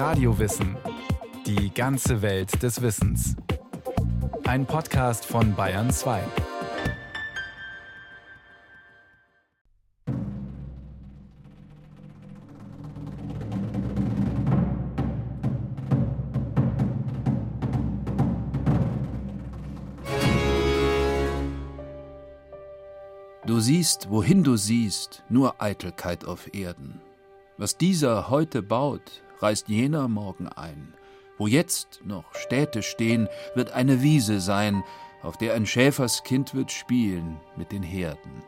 Radiowissen. Die ganze Welt des Wissens. Ein Podcast von Bayern 2. Du siehst, wohin du siehst, nur Eitelkeit auf Erden. Was dieser heute baut, reißt jener morgen ein. Wo jetzt noch Städte stehen, wird eine Wiese sein, auf der ein Schäferskind wird spielen mit den Herden.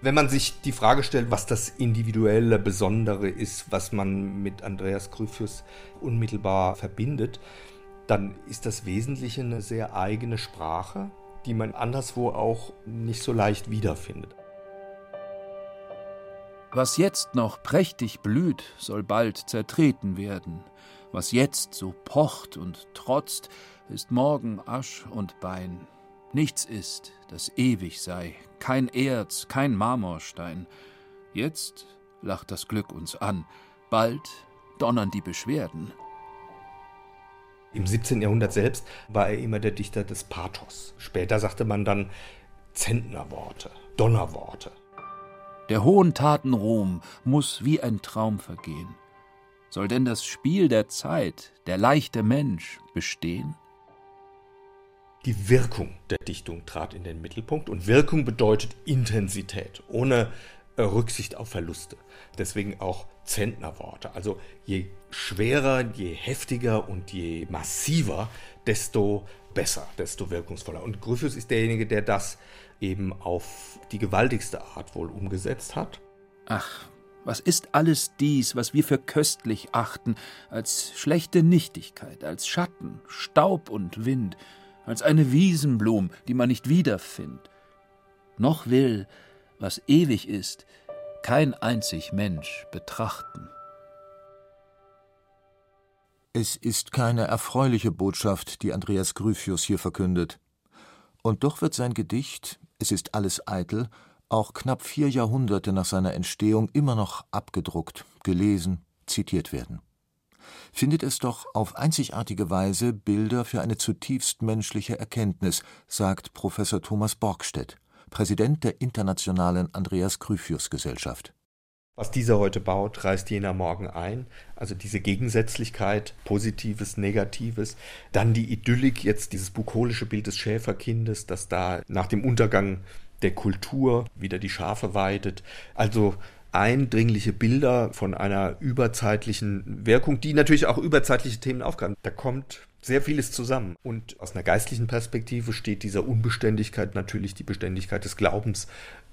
Wenn man sich die Frage stellt, was das individuelle Besondere ist, was man mit Andreas Gryphius unmittelbar verbindet, dann ist das Wesentliche eine sehr eigene Sprache, die man anderswo auch nicht so leicht wiederfindet. Was jetzt noch prächtig blüht, soll bald zertreten werden. Was jetzt so pocht und trotzt, ist morgen Asch und Bein. Nichts ist, das ewig sei, kein Erz, kein Marmorstein. Jetzt lacht das Glück uns an, bald donnern die Beschwerden. Im 17. Jahrhundert selbst war er immer der Dichter des Pathos. Später sagte man dann Zentnerworte, Donnerworte. Der hohen Taten Ruhm muss wie ein Traum vergehen. Soll denn das Spiel der Zeit, der leichte Mensch, bestehen? Die Wirkung der Dichtung trat in den Mittelpunkt und Wirkung bedeutet Intensität, ohne äh, Rücksicht auf Verluste. Deswegen auch Zentnerworte. Also je schwerer, je heftiger und je massiver, desto besser, desto wirkungsvoller. Und Gryphius ist derjenige, der das eben auf die gewaltigste Art wohl umgesetzt hat. Ach, was ist alles dies, was wir für köstlich achten, als schlechte Nichtigkeit, als Schatten, Staub und Wind, als eine Wiesenblum, die man nicht wiederfindet? Noch will, was ewig ist, kein einzig Mensch betrachten. Es ist keine erfreuliche Botschaft, die Andreas Gryphius hier verkündet. Und doch wird sein Gedicht Es ist alles eitel auch knapp vier Jahrhunderte nach seiner Entstehung immer noch abgedruckt, gelesen, zitiert werden. Findet es doch auf einzigartige Weise Bilder für eine zutiefst menschliche Erkenntnis, sagt Professor Thomas Borgstedt, Präsident der Internationalen Andreas Gryphius Gesellschaft. Was dieser heute baut, reißt jener morgen ein. Also diese Gegensätzlichkeit, Positives, Negatives. Dann die Idyllik, jetzt dieses bukolische Bild des Schäferkindes, das da nach dem Untergang der Kultur wieder die Schafe weidet. Also eindringliche Bilder von einer überzeitlichen Wirkung, die natürlich auch überzeitliche Themen aufgreifen. Da kommt sehr vieles zusammen. Und aus einer geistlichen Perspektive steht dieser Unbeständigkeit natürlich die Beständigkeit des Glaubens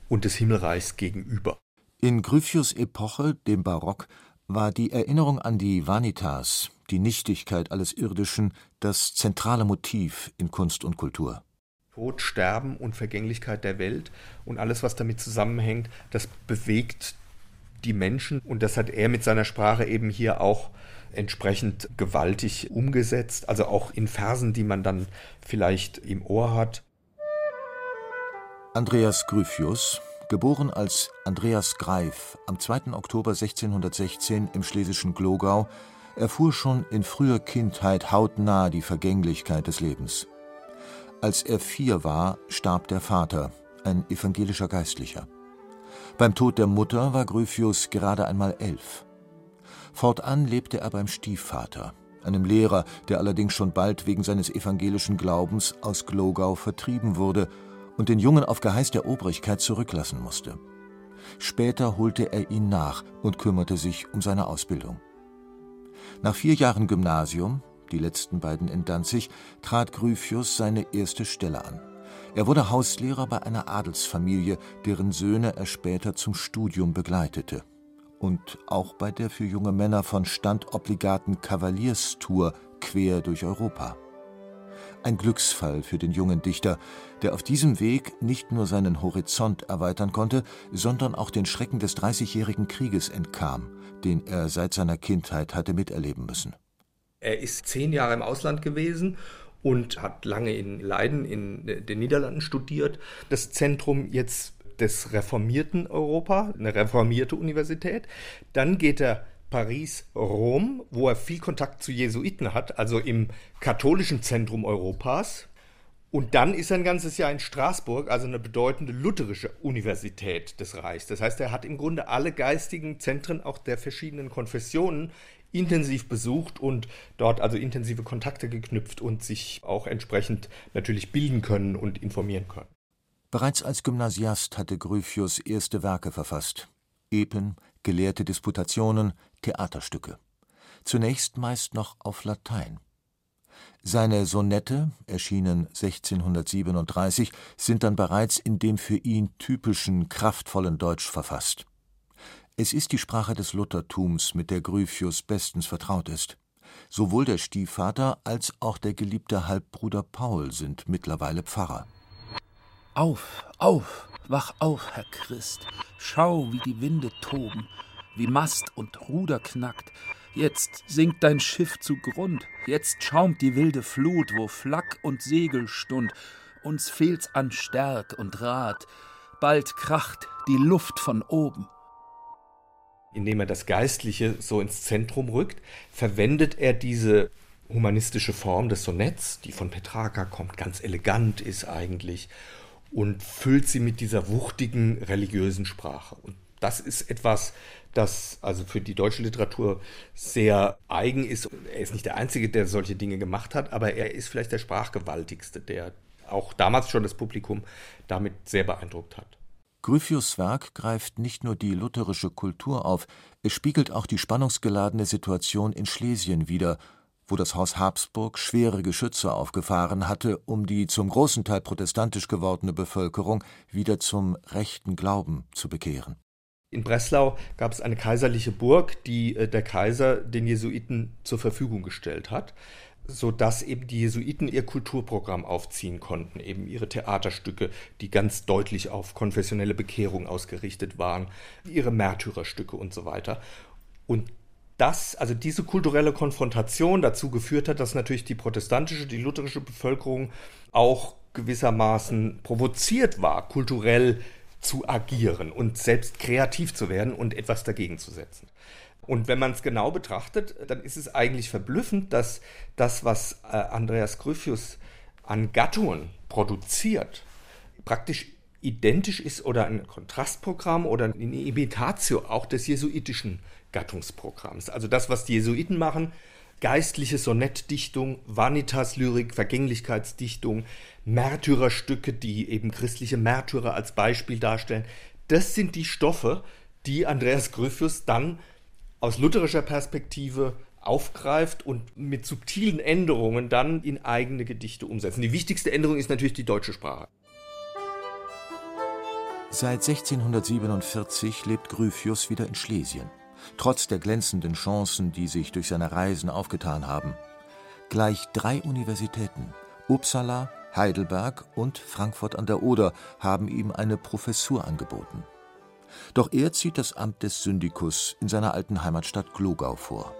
und des Himmelreichs gegenüber. In Gryphius Epoche, dem Barock, war die Erinnerung an die Vanitas, die Nichtigkeit alles Irdischen, das zentrale Motiv in Kunst und Kultur. Tod, Sterben und Vergänglichkeit der Welt und alles, was damit zusammenhängt, das bewegt die Menschen und das hat er mit seiner Sprache eben hier auch entsprechend gewaltig umgesetzt, also auch in Versen, die man dann vielleicht im Ohr hat. Andreas Gryphius, geboren als Andreas Greif am 2. Oktober 1616 im schlesischen Glogau, erfuhr schon in früher Kindheit hautnah die Vergänglichkeit des Lebens. Als er vier war, starb der Vater, ein evangelischer Geistlicher. Beim Tod der Mutter war Gryphius gerade einmal elf. Fortan lebte er beim Stiefvater, einem Lehrer, der allerdings schon bald wegen seines evangelischen Glaubens aus Glogau vertrieben wurde und den Jungen auf Geheiß der Obrigkeit zurücklassen musste. Später holte er ihn nach und kümmerte sich um seine Ausbildung. Nach vier Jahren Gymnasium, die letzten beiden in Danzig, trat Gryphius seine erste Stelle an. Er wurde Hauslehrer bei einer Adelsfamilie, deren Söhne er später zum Studium begleitete. Und auch bei der für junge Männer von Stand obligaten Kavalierstour quer durch Europa. Ein Glücksfall für den jungen Dichter, der auf diesem Weg nicht nur seinen Horizont erweitern konnte, sondern auch den Schrecken des Dreißigjährigen Krieges entkam, den er seit seiner Kindheit hatte miterleben müssen. Er ist zehn Jahre im Ausland gewesen und hat lange in Leiden in den Niederlanden studiert. Das Zentrum jetzt des reformierten Europa, eine reformierte Universität. Dann geht er Paris, Rom, wo er viel Kontakt zu Jesuiten hat, also im katholischen Zentrum Europas. Und dann ist er ein ganzes Jahr in Straßburg, also eine bedeutende lutherische Universität des Reichs. Das heißt, er hat im Grunde alle geistigen Zentren auch der verschiedenen Konfessionen intensiv besucht und dort also intensive Kontakte geknüpft und sich auch entsprechend natürlich bilden können und informieren können. Bereits als Gymnasiast hatte Gryphius erste Werke verfasst. Epen, gelehrte Disputationen, Theaterstücke. Zunächst meist noch auf Latein. Seine Sonette, erschienen 1637, sind dann bereits in dem für ihn typischen, kraftvollen Deutsch verfasst. Es ist die Sprache des Luthertums, mit der Gryphius bestens vertraut ist. Sowohl der Stiefvater als auch der geliebte Halbbruder Paul sind mittlerweile Pfarrer. Auf, auf, wach auf, Herr Christ. Schau, wie die Winde toben, wie Mast und Ruder knackt. Jetzt sinkt dein Schiff zugrund, jetzt schaumt die wilde Flut, wo Flak und Segel stund. Uns fehlt's an Stärk und Rat. Bald kracht die Luft von oben indem er das Geistliche so ins Zentrum rückt, verwendet er diese humanistische Form des Sonetts, die von Petrarca kommt, ganz elegant ist eigentlich, und füllt sie mit dieser wuchtigen religiösen Sprache. Und das ist etwas, das also für die deutsche Literatur sehr eigen ist. Er ist nicht der Einzige, der solche Dinge gemacht hat, aber er ist vielleicht der Sprachgewaltigste, der auch damals schon das Publikum damit sehr beeindruckt hat. Gryphius’ Werk greift nicht nur die lutherische Kultur auf, es spiegelt auch die spannungsgeladene Situation in Schlesien wider, wo das Haus Habsburg schwere Geschütze aufgefahren hatte, um die zum großen Teil protestantisch gewordene Bevölkerung wieder zum rechten Glauben zu bekehren. In Breslau gab es eine kaiserliche Burg, die äh, der Kaiser den Jesuiten zur Verfügung gestellt hat sodass eben die Jesuiten ihr Kulturprogramm aufziehen konnten, eben ihre Theaterstücke, die ganz deutlich auf konfessionelle Bekehrung ausgerichtet waren, ihre Märtyrerstücke und so weiter. Und das, also diese kulturelle Konfrontation dazu geführt hat, dass natürlich die protestantische, die lutherische Bevölkerung auch gewissermaßen provoziert war, kulturell zu agieren und selbst kreativ zu werden und etwas dagegen zu setzen. Und wenn man es genau betrachtet, dann ist es eigentlich verblüffend, dass das, was äh, Andreas Gryphius an Gattungen produziert, praktisch identisch ist oder ein Kontrastprogramm oder eine Imitatio auch des jesuitischen Gattungsprogramms. Also das, was die Jesuiten machen, geistliche Sonettdichtung, Vanitas-Lyrik, Vergänglichkeitsdichtung, Märtyrerstücke, die eben christliche Märtyrer als Beispiel darstellen, das sind die Stoffe, die Andreas Gryphius dann aus lutherischer Perspektive aufgreift und mit subtilen Änderungen dann in eigene Gedichte umsetzen. Die wichtigste Änderung ist natürlich die deutsche Sprache. Seit 1647 lebt Gryphius wieder in Schlesien, trotz der glänzenden Chancen, die sich durch seine Reisen aufgetan haben. Gleich drei Universitäten, Uppsala, Heidelberg und Frankfurt an der Oder, haben ihm eine Professur angeboten. Doch er zieht das Amt des Syndikus in seiner alten Heimatstadt Glogau vor.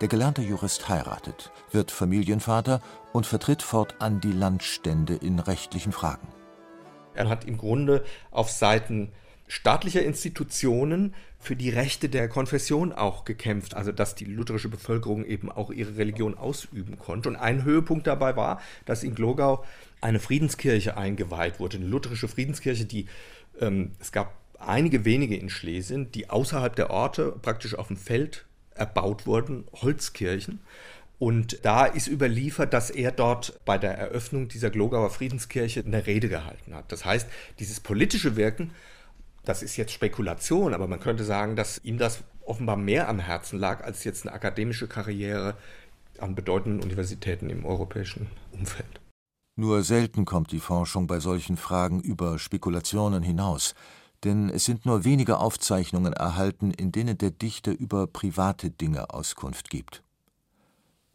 Der gelernte Jurist heiratet, wird Familienvater und vertritt fortan die Landstände in rechtlichen Fragen. Er hat im Grunde auf Seiten staatlicher Institutionen für die Rechte der Konfession auch gekämpft, also dass die lutherische Bevölkerung eben auch ihre Religion ausüben konnte. Und ein Höhepunkt dabei war, dass in Glogau eine Friedenskirche eingeweiht wurde, eine lutherische Friedenskirche, die ähm, es gab einige wenige in Schlesien, die außerhalb der Orte praktisch auf dem Feld erbaut wurden, Holzkirchen. Und da ist überliefert, dass er dort bei der Eröffnung dieser Glogauer Friedenskirche eine Rede gehalten hat. Das heißt, dieses politische Wirken, das ist jetzt Spekulation, aber man könnte sagen, dass ihm das offenbar mehr am Herzen lag als jetzt eine akademische Karriere an bedeutenden Universitäten im europäischen Umfeld. Nur selten kommt die Forschung bei solchen Fragen über Spekulationen hinaus denn es sind nur wenige Aufzeichnungen erhalten, in denen der Dichter über private Dinge Auskunft gibt.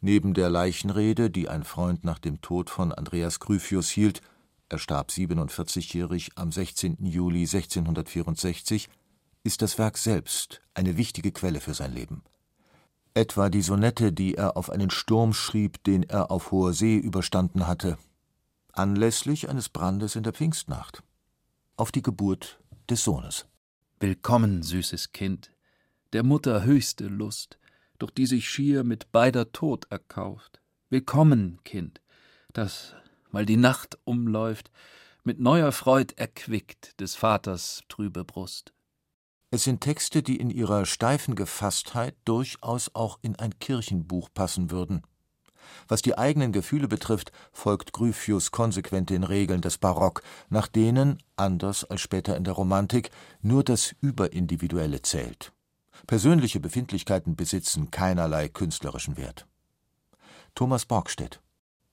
Neben der Leichenrede, die ein Freund nach dem Tod von Andreas Gryphius hielt er starb 47-jährig am 16. Juli 1664, ist das Werk selbst eine wichtige Quelle für sein Leben. Etwa die Sonette, die er auf einen Sturm schrieb, den er auf hoher See überstanden hatte, anlässlich eines Brandes in der Pfingstnacht, auf die Geburt des Sohnes. Willkommen, süßes Kind, der Mutter höchste Lust, durch die sich schier mit beider Tod erkauft. Willkommen, Kind, das, weil die Nacht umläuft, mit neuer Freud erquickt des Vaters trübe Brust. Es sind Texte, die in ihrer steifen Gefasstheit durchaus auch in ein Kirchenbuch passen würden. Was die eigenen Gefühle betrifft, folgt Gryphius konsequent den Regeln des Barock, nach denen, anders als später in der Romantik, nur das Überindividuelle zählt. Persönliche Befindlichkeiten besitzen keinerlei künstlerischen Wert. Thomas Borgstedt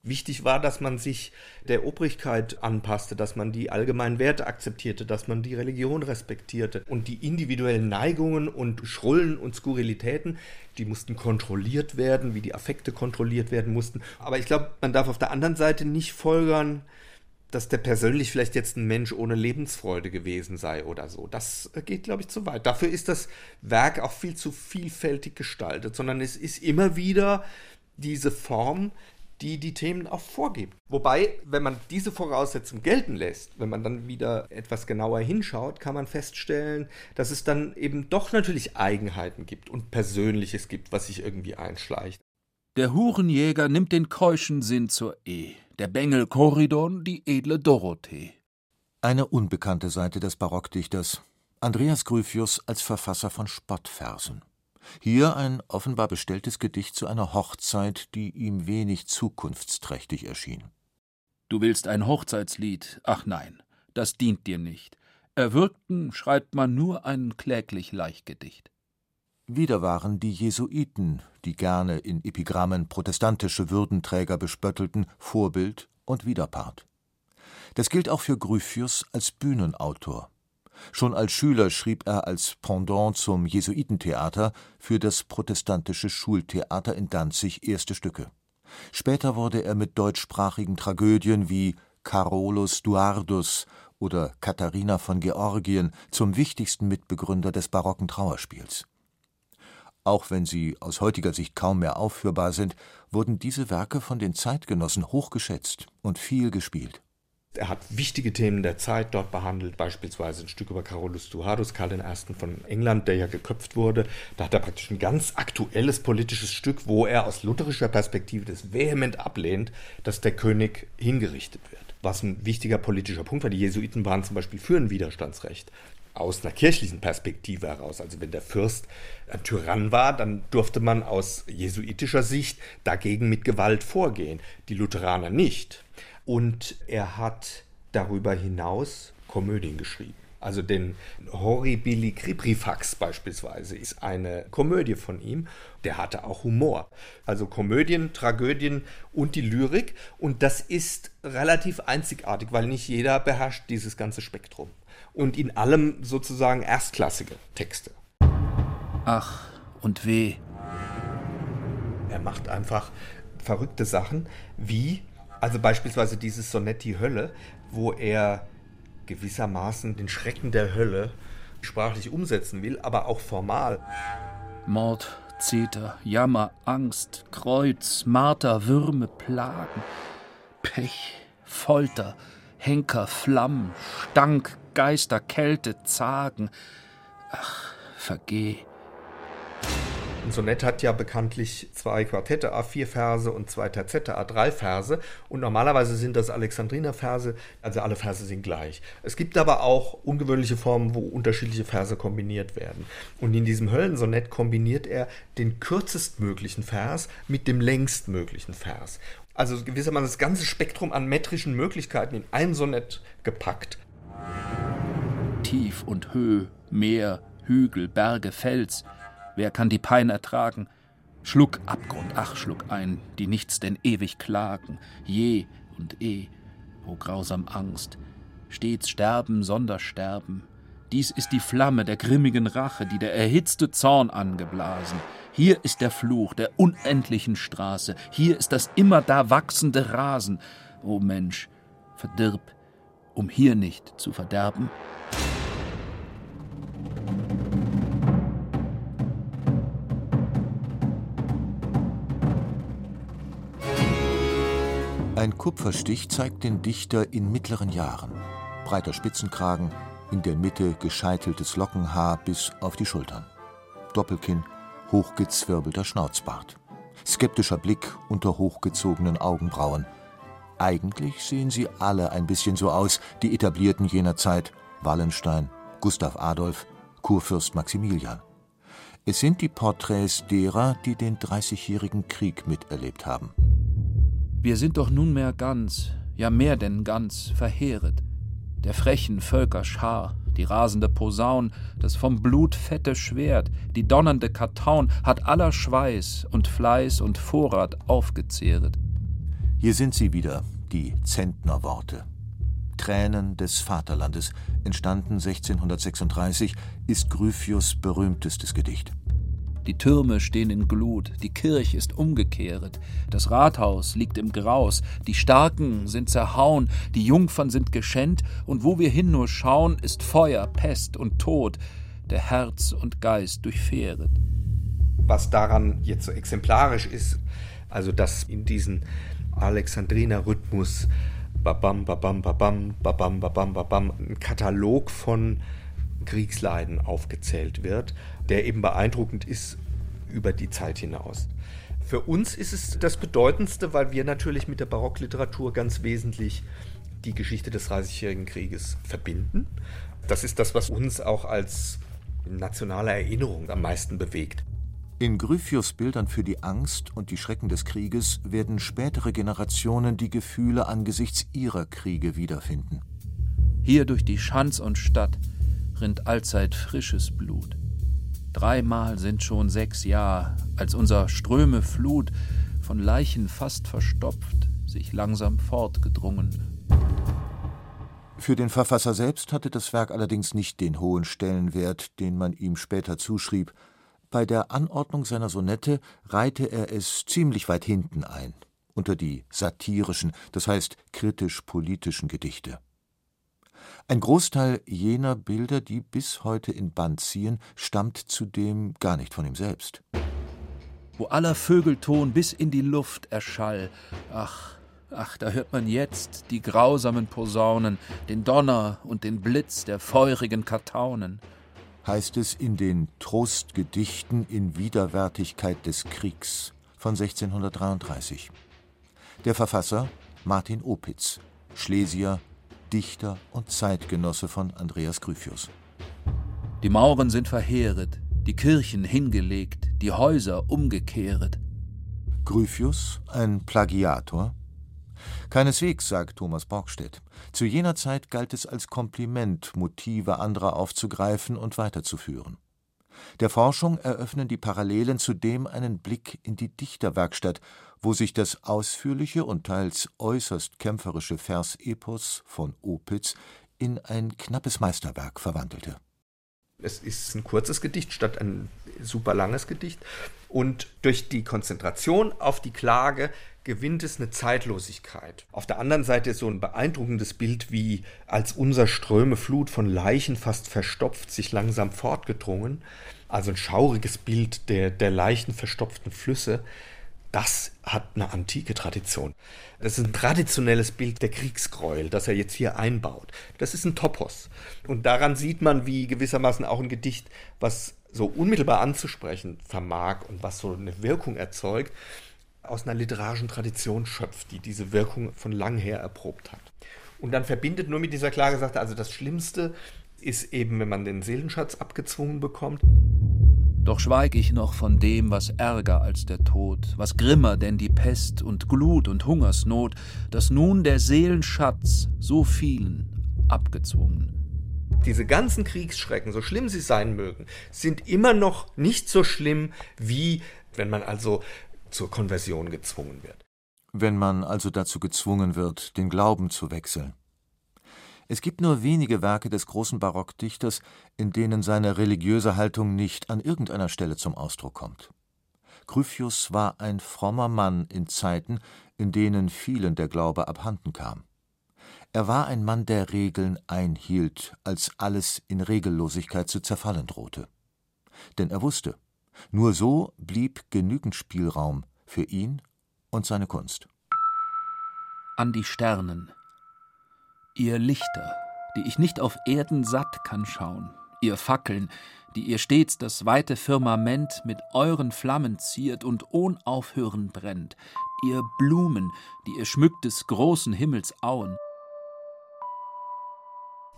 Wichtig war, dass man sich der Obrigkeit anpasste, dass man die allgemeinen Werte akzeptierte, dass man die Religion respektierte. Und die individuellen Neigungen und Schrullen und Skurrilitäten, die mussten kontrolliert werden, wie die Affekte kontrolliert werden mussten. Aber ich glaube, man darf auf der anderen Seite nicht folgern, dass der persönlich vielleicht jetzt ein Mensch ohne Lebensfreude gewesen sei oder so. Das geht, glaube ich, zu weit. Dafür ist das Werk auch viel zu vielfältig gestaltet, sondern es ist immer wieder diese Form, die die Themen auch vorgibt. Wobei, wenn man diese Voraussetzung gelten lässt, wenn man dann wieder etwas genauer hinschaut, kann man feststellen, dass es dann eben doch natürlich Eigenheiten gibt und Persönliches gibt, was sich irgendwie einschleicht. Der Hurenjäger nimmt den keuschen Sinn zur Ehe, der Bengel Koridon die edle Dorothee. Eine unbekannte Seite des Barockdichters. Andreas Gryphius als Verfasser von Spottversen. Hier ein offenbar bestelltes Gedicht zu einer Hochzeit, die ihm wenig zukunftsträchtig erschien. Du willst ein Hochzeitslied? Ach nein, das dient dir nicht. Erwürgten schreibt man nur ein kläglich Leichgedicht. Wieder waren die Jesuiten, die gerne in Epigrammen protestantische Würdenträger bespöttelten, Vorbild und Widerpart. Das gilt auch für Gryphius als Bühnenautor. Schon als Schüler schrieb er als Pendant zum Jesuitentheater für das protestantische Schultheater in Danzig erste Stücke. Später wurde er mit deutschsprachigen Tragödien wie Carolus Duardus oder Katharina von Georgien zum wichtigsten Mitbegründer des barocken Trauerspiels. Auch wenn sie aus heutiger Sicht kaum mehr aufführbar sind, wurden diese Werke von den Zeitgenossen hochgeschätzt und viel gespielt er hat wichtige Themen der Zeit dort behandelt, beispielsweise ein Stück über Carolus Duardus, Karl I. von England, der ja geköpft wurde. Da hat er praktisch ein ganz aktuelles politisches Stück, wo er aus lutherischer Perspektive das vehement ablehnt, dass der König hingerichtet wird. Was ein wichtiger politischer Punkt war. Die Jesuiten waren zum Beispiel für ein Widerstandsrecht aus einer kirchlichen Perspektive heraus. Also wenn der Fürst ein Tyrann war, dann durfte man aus jesuitischer Sicht dagegen mit Gewalt vorgehen. Die Lutheraner nicht. Und er hat darüber hinaus Komödien geschrieben. Also den Horribili Cribrifax beispielsweise ist eine Komödie von ihm. Der hatte auch Humor. Also Komödien, Tragödien und die Lyrik. Und das ist relativ einzigartig, weil nicht jeder beherrscht dieses ganze Spektrum. Und in allem sozusagen erstklassige Texte. Ach und weh. Er macht einfach verrückte Sachen, wie also beispielsweise dieses Sonett Die Hölle, wo er gewissermaßen den Schrecken der Hölle sprachlich umsetzen will, aber auch formal. Mord, Zeter, Jammer, Angst, Kreuz, Marter, Würme, Plagen, Pech, Folter, Henker, Flammen, Stank, Geister, Kälte, Zagen. Ach, vergeh. Ein Sonett hat ja bekanntlich zwei Quartette, A4 Verse und zwei Terzette, A3 Verse. Und normalerweise sind das Alexandriner Verse, also alle Verse sind gleich. Es gibt aber auch ungewöhnliche Formen, wo unterschiedliche Verse kombiniert werden. Und in diesem Höllensonett kombiniert er den kürzestmöglichen Vers mit dem längstmöglichen Vers. Also gewissermaßen das ganze Spektrum an metrischen Möglichkeiten in ein Sonett gepackt. Tief und Höhe, Meer, Hügel, Berge, Fels – Wer kann die Pein ertragen? Schluck Abgrund, ach, schluck ein, die nichts denn ewig klagen, je und eh, o grausam Angst, stets sterben, Sondersterben. Dies ist die Flamme der grimmigen Rache, die der erhitzte Zorn angeblasen. Hier ist der Fluch der unendlichen Straße, hier ist das immer da wachsende Rasen. O Mensch, verdirb, um hier nicht zu verderben. Ein Kupferstich zeigt den Dichter in mittleren Jahren. Breiter Spitzenkragen, in der Mitte gescheiteltes Lockenhaar bis auf die Schultern. Doppelkinn, hochgezwirbelter Schnauzbart. Skeptischer Blick unter hochgezogenen Augenbrauen. Eigentlich sehen sie alle ein bisschen so aus, die Etablierten jener Zeit: Wallenstein, Gustav Adolf, Kurfürst Maximilian. Es sind die Porträts derer, die den Dreißigjährigen Krieg miterlebt haben. Wir sind doch nunmehr ganz, ja mehr denn ganz, verheeret. Der frechen Völker Schar, die rasende Posaun, das vom Blut fette Schwert, die donnernde Kartaun hat aller Schweiß und Fleiß und Vorrat aufgezehret. Hier sind sie wieder, die Zentnerworte. Tränen des Vaterlandes, entstanden 1636, ist Gryphius berühmtestes Gedicht. Die Türme stehen in Glut, die Kirch ist umgekehret, das Rathaus liegt im Graus, die Starken sind zerhauen, die Jungfern sind geschänt, und wo wir hin nur schauen, ist Feuer, Pest und Tod, der Herz und Geist durchfähret. Was daran jetzt so exemplarisch ist, also dass in diesen Alexandriner Rhythmus babam, babam, babam, babam, babam, babam, ein Katalog von Kriegsleiden aufgezählt wird, der eben beeindruckend ist über die Zeit hinaus. Für uns ist es das Bedeutendste, weil wir natürlich mit der Barockliteratur ganz wesentlich die Geschichte des Dreißigjährigen Krieges verbinden. Das ist das, was uns auch als nationale Erinnerung am meisten bewegt. In Gryphius Bildern für die Angst und die Schrecken des Krieges werden spätere Generationen die Gefühle angesichts ihrer Kriege wiederfinden. Hier durch die Schanz und Stadt rinnt allzeit frisches Blut. Dreimal sind schon sechs Jahr, als unser Ströme Flut, von Leichen fast verstopft, sich langsam fortgedrungen. Für den Verfasser selbst hatte das Werk allerdings nicht den hohen Stellenwert, den man ihm später zuschrieb, bei der Anordnung seiner Sonette reihte er es ziemlich weit hinten ein, unter die satirischen, das heißt kritisch-politischen Gedichte. Ein Großteil jener Bilder, die bis heute in Band ziehen, stammt zudem gar nicht von ihm selbst. Wo aller Vögelton bis in die Luft erschall, ach, ach, da hört man jetzt die grausamen Posaunen, den Donner und den Blitz der feurigen Kartaunen heißt es in den Trostgedichten in Widerwärtigkeit des Kriegs von 1633. Der Verfasser Martin Opitz, Schlesier, Dichter und Zeitgenosse von Andreas Gryphius. Die Mauern sind verheeret, die Kirchen hingelegt, die Häuser umgekehret. Gryphius, ein Plagiator, Keineswegs, sagt Thomas Borgstedt. Zu jener Zeit galt es als Kompliment, Motive anderer aufzugreifen und weiterzuführen. Der Forschung eröffnen die Parallelen zudem einen Blick in die Dichterwerkstatt, wo sich das ausführliche und teils äußerst kämpferische Versepos von Opitz in ein knappes Meisterwerk verwandelte. Es ist ein kurzes Gedicht statt ein super langes Gedicht. Und durch die Konzentration auf die Klage gewinnt es eine Zeitlosigkeit. Auf der anderen Seite ist so ein beeindruckendes Bild wie als unser Ströme Flut von Leichen fast verstopft sich langsam fortgedrungen. Also ein schauriges Bild der, der leichenverstopften Flüsse. Das hat eine antike Tradition. Das ist ein traditionelles Bild der Kriegsgräuel, das er jetzt hier einbaut. Das ist ein Topos. Und daran sieht man, wie gewissermaßen auch ein Gedicht, was so unmittelbar anzusprechen vermag und was so eine Wirkung erzeugt, aus einer literarischen Tradition schöpft, die diese Wirkung von lang her erprobt hat. Und dann verbindet nur mit dieser Klage, sagt er, also das Schlimmste ist eben, wenn man den Seelenschatz abgezwungen bekommt. Doch schweig ich noch von dem, was ärger als der Tod, was grimmer denn die Pest und Glut und Hungersnot, dass nun der Seelenschatz so vielen abgezwungen. Diese ganzen Kriegsschrecken, so schlimm sie sein mögen, sind immer noch nicht so schlimm, wie wenn man also zur Konversion gezwungen wird. Wenn man also dazu gezwungen wird, den Glauben zu wechseln. Es gibt nur wenige Werke des großen Barockdichters, in denen seine religiöse Haltung nicht an irgendeiner Stelle zum Ausdruck kommt. Gryphius war ein frommer Mann in Zeiten, in denen vielen der Glaube abhanden kam. Er war ein Mann, der Regeln einhielt, als alles in Regellosigkeit zu zerfallen drohte. Denn er wusste, nur so blieb genügend Spielraum für ihn und seine Kunst. An die Sternen, ihr Lichter, die ich nicht auf Erden satt kann schauen, Ihr Fackeln, die ihr stets das weite Firmament mit euren Flammen ziert und ohn Aufhören brennt, ihr Blumen, die ihr schmückt des großen Himmels Auen.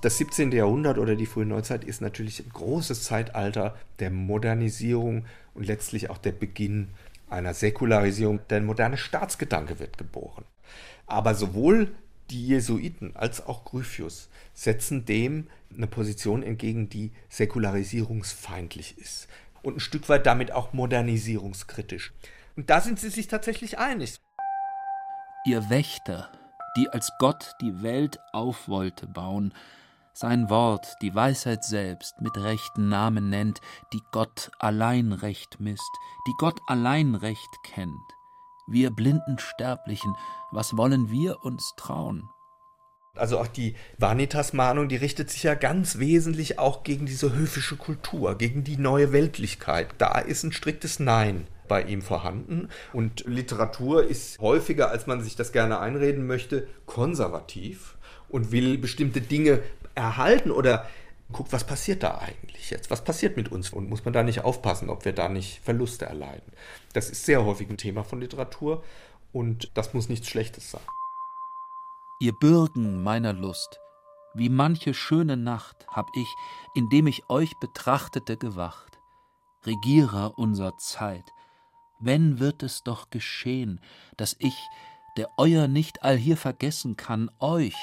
Das 17. Jahrhundert oder die frühe Neuzeit ist natürlich ein großes Zeitalter der Modernisierung und letztlich auch der Beginn einer Säkularisierung. Der moderne Staatsgedanke wird geboren. Aber sowohl die Jesuiten als auch Gryphius setzen dem eine Position entgegen, die säkularisierungsfeindlich ist und ein Stück weit damit auch modernisierungskritisch. Und da sind sie sich tatsächlich einig. Ihr Wächter, die als Gott die Welt auf wollte bauen, sein Wort, die Weisheit selbst, mit rechten Namen nennt, die Gott allein recht misst, die Gott allein recht kennt. Wir blinden Sterblichen, was wollen wir uns trauen? Also auch die Vanitas-Mahnung, die richtet sich ja ganz wesentlich auch gegen diese höfische Kultur, gegen die neue Weltlichkeit. Da ist ein striktes Nein bei ihm vorhanden. Und Literatur ist häufiger, als man sich das gerne einreden möchte, konservativ und will bestimmte Dinge erhalten oder guckt, was passiert da eigentlich jetzt? Was passiert mit uns? Und muss man da nicht aufpassen, ob wir da nicht Verluste erleiden? Das ist sehr häufig ein Thema von Literatur und das muss nichts Schlechtes sein. Ihr Bürgen meiner Lust, wie manche schöne Nacht hab ich, indem ich euch betrachtete, gewacht. Regierer unserer Zeit, wenn wird es doch geschehen, dass ich, der euer nicht allhier vergessen kann, euch,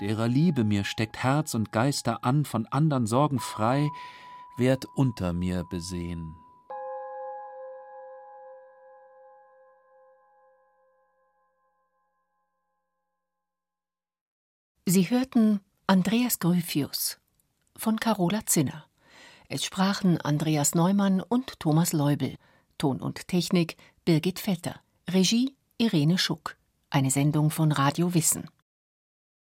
derer Liebe mir steckt Herz und Geister an, von andern Sorgen frei, werd unter mir besehen. Sie hörten Andreas Gryphius von Carola Zinner. Es sprachen Andreas Neumann und Thomas Leubel. Ton und Technik Birgit Vetter. Regie Irene Schuck. Eine Sendung von Radio Wissen.